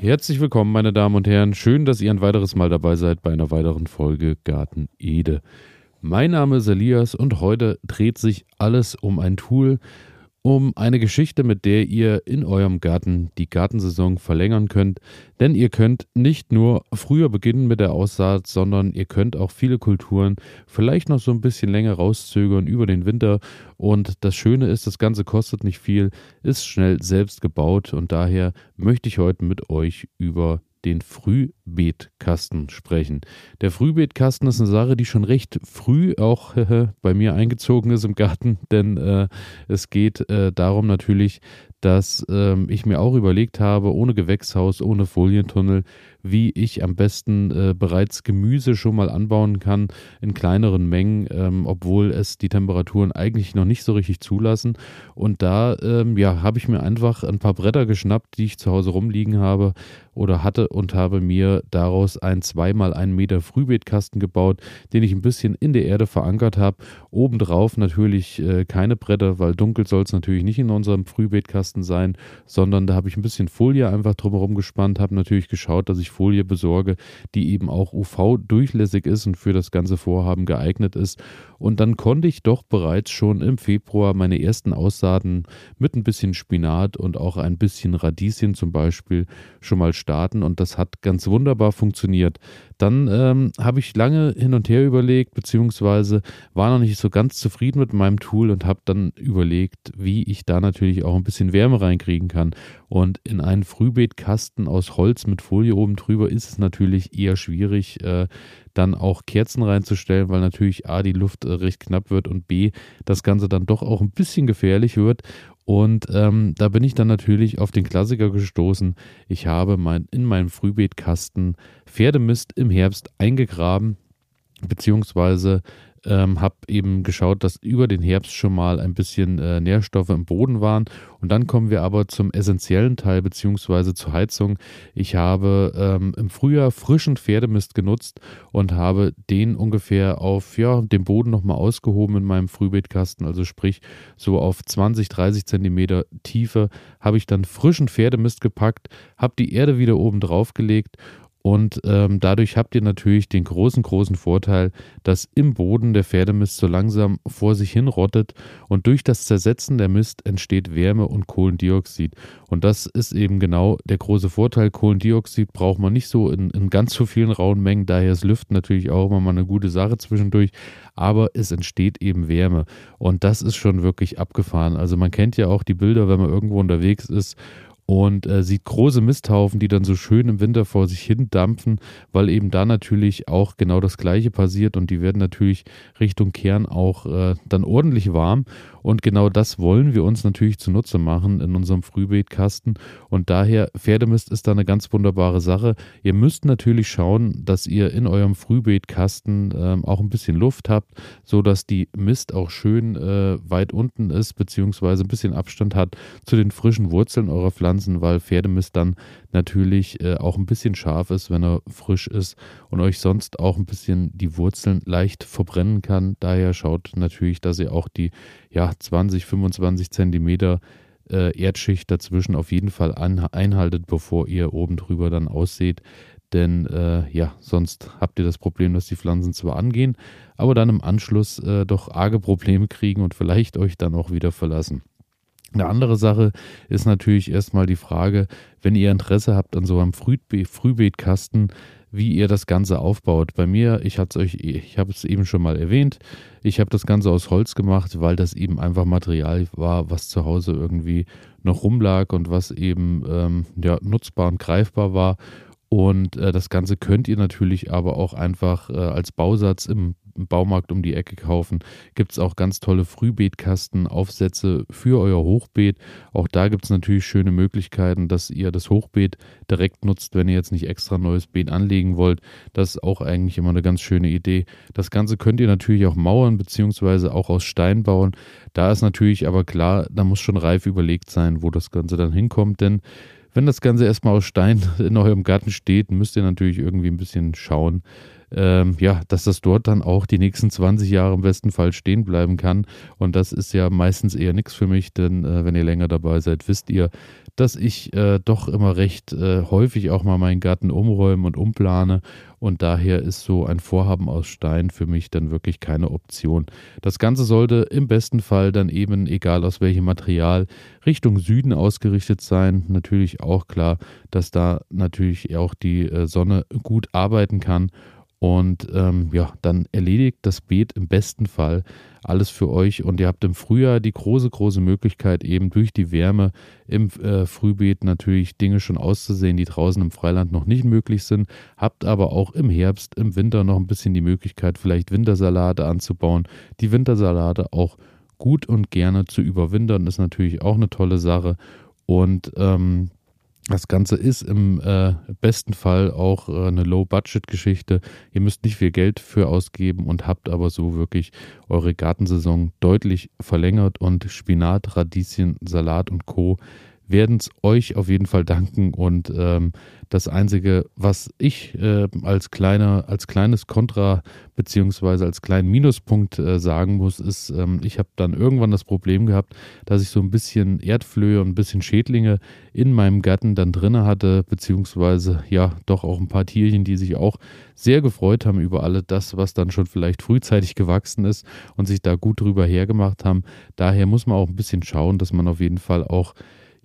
Herzlich willkommen, meine Damen und Herren. Schön, dass ihr ein weiteres Mal dabei seid bei einer weiteren Folge Garten Ede. Mein Name ist Elias und heute dreht sich alles um ein Tool, um eine Geschichte, mit der ihr in eurem Garten die Gartensaison verlängern könnt. Denn ihr könnt nicht nur früher beginnen mit der Aussaat, sondern ihr könnt auch viele Kulturen vielleicht noch so ein bisschen länger rauszögern über den Winter. Und das Schöne ist, das Ganze kostet nicht viel, ist schnell selbst gebaut und daher möchte ich heute mit euch über den Frühbeetkasten sprechen. Der Frühbeetkasten ist eine Sache, die schon recht früh auch bei mir eingezogen ist im Garten, denn äh, es geht äh, darum natürlich, dass ähm, ich mir auch überlegt habe, ohne Gewächshaus, ohne Folientunnel, wie ich am besten äh, bereits Gemüse schon mal anbauen kann in kleineren Mengen, ähm, obwohl es die Temperaturen eigentlich noch nicht so richtig zulassen. Und da ähm, ja, habe ich mir einfach ein paar Bretter geschnappt, die ich zu Hause rumliegen habe oder hatte und habe mir daraus zweimal einen Meter Frühbeetkasten gebaut, den ich ein bisschen in der Erde verankert habe. Obendrauf natürlich äh, keine Bretter, weil dunkel soll es natürlich nicht in unserem Frühbeetkasten Kasten sein, sondern da habe ich ein bisschen Folie einfach drumherum gespannt, habe natürlich geschaut, dass ich Folie besorge, die eben auch UV-durchlässig ist und für das ganze Vorhaben geeignet ist. Und dann konnte ich doch bereits schon im Februar meine ersten Aussaaten mit ein bisschen Spinat und auch ein bisschen Radieschen zum Beispiel schon mal starten und das hat ganz wunderbar funktioniert. Dann ähm, habe ich lange hin und her überlegt, beziehungsweise war noch nicht so ganz zufrieden mit meinem Tool und habe dann überlegt, wie ich da natürlich auch ein bisschen Wärme reinkriegen kann. Und in einen Frühbeetkasten aus Holz mit Folie oben drüber ist es natürlich eher schwierig, äh, dann auch Kerzen reinzustellen, weil natürlich A, die Luft äh, recht knapp wird und B, das Ganze dann doch auch ein bisschen gefährlich wird. Und ähm, da bin ich dann natürlich auf den Klassiker gestoßen. Ich habe mein, in meinem Frühbeetkasten Pferdemist im Herbst eingegraben, beziehungsweise ähm, habe eben geschaut, dass über den Herbst schon mal ein bisschen äh, Nährstoffe im Boden waren. Und dann kommen wir aber zum essentiellen Teil beziehungsweise zur Heizung. Ich habe ähm, im Frühjahr frischen Pferdemist genutzt und habe den ungefähr auf ja, dem Boden nochmal ausgehoben in meinem Frühbeetkasten. Also sprich so auf 20, 30 Zentimeter Tiefe habe ich dann frischen Pferdemist gepackt, habe die Erde wieder oben drauf gelegt und ähm, dadurch habt ihr natürlich den großen, großen Vorteil, dass im Boden der Pferdemist so langsam vor sich hin rottet und durch das Zersetzen der Mist entsteht Wärme und Kohlendioxid. Und das ist eben genau der große Vorteil. Kohlendioxid braucht man nicht so in, in ganz so vielen rauen Mengen, daher ist Lüften natürlich auch immer mal eine gute Sache zwischendurch, aber es entsteht eben Wärme. Und das ist schon wirklich abgefahren. Also man kennt ja auch die Bilder, wenn man irgendwo unterwegs ist und äh, sieht große Misthaufen, die dann so schön im Winter vor sich hin dampfen, weil eben da natürlich auch genau das Gleiche passiert und die werden natürlich Richtung Kern auch äh, dann ordentlich warm. Und genau das wollen wir uns natürlich zunutze machen in unserem Frühbeetkasten. Und daher Pferdemist ist da eine ganz wunderbare Sache. Ihr müsst natürlich schauen, dass ihr in eurem Frühbeetkasten äh, auch ein bisschen Luft habt, so dass die Mist auch schön äh, weit unten ist beziehungsweise ein bisschen Abstand hat zu den frischen Wurzeln eurer Pflanze Pflanzen, weil Pferdemist dann natürlich äh, auch ein bisschen scharf ist, wenn er frisch ist und euch sonst auch ein bisschen die Wurzeln leicht verbrennen kann. Daher schaut natürlich, dass ihr auch die ja, 20, 25 Zentimeter äh, Erdschicht dazwischen auf jeden Fall an, einhaltet, bevor ihr oben drüber dann ausseht. Denn äh, ja, sonst habt ihr das Problem, dass die Pflanzen zwar angehen, aber dann im Anschluss äh, doch arge Probleme kriegen und vielleicht euch dann auch wieder verlassen. Eine andere Sache ist natürlich erstmal die Frage, wenn ihr Interesse habt an so einem Frühbe Frühbeetkasten, wie ihr das Ganze aufbaut. Bei mir, ich hatte euch, ich habe es eben schon mal erwähnt, ich habe das Ganze aus Holz gemacht, weil das eben einfach Material war, was zu Hause irgendwie noch rumlag und was eben ähm, ja, nutzbar und greifbar war. Und äh, das Ganze könnt ihr natürlich aber auch einfach äh, als Bausatz im im Baumarkt um die Ecke kaufen. Gibt es auch ganz tolle Frühbeetkasten, Aufsätze für euer Hochbeet. Auch da gibt es natürlich schöne Möglichkeiten, dass ihr das Hochbeet direkt nutzt, wenn ihr jetzt nicht extra neues Beet anlegen wollt. Das ist auch eigentlich immer eine ganz schöne Idee. Das Ganze könnt ihr natürlich auch mauern beziehungsweise auch aus Stein bauen. Da ist natürlich aber klar, da muss schon reif überlegt sein, wo das Ganze dann hinkommt, denn wenn das Ganze erstmal aus Stein in eurem Garten steht, müsst ihr natürlich irgendwie ein bisschen schauen, ähm, ja, dass das dort dann auch die nächsten 20 Jahre im besten Fall stehen bleiben kann. Und das ist ja meistens eher nichts für mich, denn äh, wenn ihr länger dabei seid, wisst ihr, dass ich äh, doch immer recht äh, häufig auch mal meinen Garten umräume und umplane. Und daher ist so ein Vorhaben aus Stein für mich dann wirklich keine Option. Das Ganze sollte im besten Fall dann eben, egal aus welchem Material, Richtung Süden ausgerichtet sein. Natürlich auch klar, dass da natürlich auch die äh, Sonne gut arbeiten kann. Und ähm, ja, dann erledigt das Beet im besten Fall alles für euch. Und ihr habt im Frühjahr die große, große Möglichkeit, eben durch die Wärme im äh, Frühbeet natürlich Dinge schon auszusehen, die draußen im Freiland noch nicht möglich sind. Habt aber auch im Herbst, im Winter noch ein bisschen die Möglichkeit, vielleicht Wintersalate anzubauen. Die Wintersalate auch gut und gerne zu überwintern, ist natürlich auch eine tolle Sache. Und ähm, das Ganze ist im äh, besten Fall auch äh, eine Low-Budget-Geschichte. Ihr müsst nicht viel Geld für ausgeben und habt aber so wirklich eure Gartensaison deutlich verlängert und Spinat, Radieschen, Salat und Co werden es euch auf jeden Fall danken. Und ähm, das Einzige, was ich äh, als, kleiner, als kleines Kontra beziehungsweise als kleinen Minuspunkt äh, sagen muss, ist, ähm, ich habe dann irgendwann das Problem gehabt, dass ich so ein bisschen Erdflöhe und ein bisschen Schädlinge in meinem Garten dann drinne hatte, beziehungsweise ja, doch auch ein paar Tierchen, die sich auch sehr gefreut haben über alle das, was dann schon vielleicht frühzeitig gewachsen ist und sich da gut drüber hergemacht haben. Daher muss man auch ein bisschen schauen, dass man auf jeden Fall auch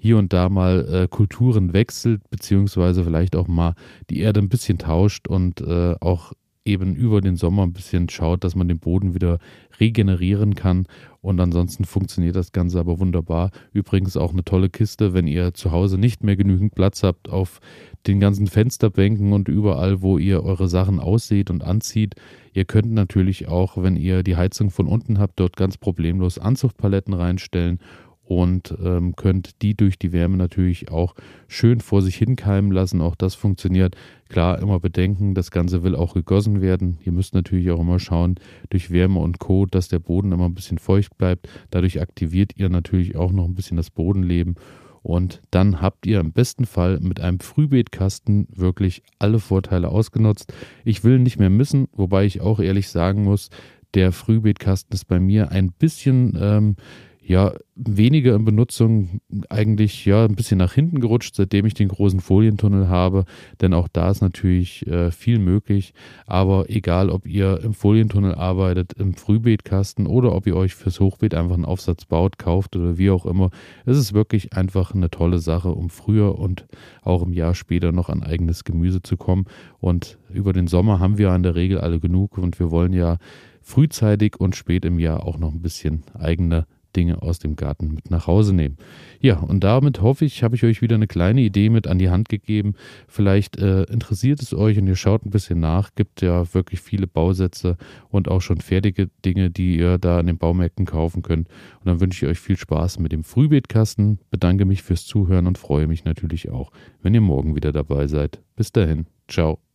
hier und da mal äh, Kulturen wechselt, beziehungsweise vielleicht auch mal die Erde ein bisschen tauscht und äh, auch eben über den Sommer ein bisschen schaut, dass man den Boden wieder regenerieren kann. Und ansonsten funktioniert das Ganze aber wunderbar. Übrigens auch eine tolle Kiste, wenn ihr zu Hause nicht mehr genügend Platz habt auf den ganzen Fensterbänken und überall, wo ihr eure Sachen aussieht und anzieht. Ihr könnt natürlich auch, wenn ihr die Heizung von unten habt, dort ganz problemlos Anzuchtpaletten reinstellen und ähm, könnt die durch die Wärme natürlich auch schön vor sich hinkeimen lassen. Auch das funktioniert. Klar, immer bedenken, das Ganze will auch gegossen werden. Ihr müsst natürlich auch immer schauen, durch Wärme und Co., dass der Boden immer ein bisschen feucht bleibt. Dadurch aktiviert ihr natürlich auch noch ein bisschen das Bodenleben. Und dann habt ihr im besten Fall mit einem Frühbeetkasten wirklich alle Vorteile ausgenutzt. Ich will nicht mehr missen, wobei ich auch ehrlich sagen muss, der Frühbeetkasten ist bei mir ein bisschen ähm, ja, weniger in Benutzung, eigentlich ja ein bisschen nach hinten gerutscht, seitdem ich den großen Folientunnel habe, denn auch da ist natürlich äh, viel möglich. Aber egal, ob ihr im Folientunnel arbeitet, im Frühbeetkasten oder ob ihr euch fürs Hochbeet einfach einen Aufsatz baut, kauft oder wie auch immer, es ist wirklich einfach eine tolle Sache, um früher und auch im Jahr später noch an eigenes Gemüse zu kommen. Und über den Sommer haben wir in der Regel alle genug und wir wollen ja frühzeitig und spät im Jahr auch noch ein bisschen eigene Dinge aus dem Garten mit nach Hause nehmen. Ja, und damit hoffe ich, habe ich euch wieder eine kleine Idee mit an die Hand gegeben. Vielleicht äh, interessiert es euch und ihr schaut ein bisschen nach. Gibt ja wirklich viele Bausätze und auch schon fertige Dinge, die ihr da an den Baumärkten kaufen könnt. Und dann wünsche ich euch viel Spaß mit dem Frühbeetkasten. Bedanke mich fürs Zuhören und freue mich natürlich auch, wenn ihr morgen wieder dabei seid. Bis dahin, ciao.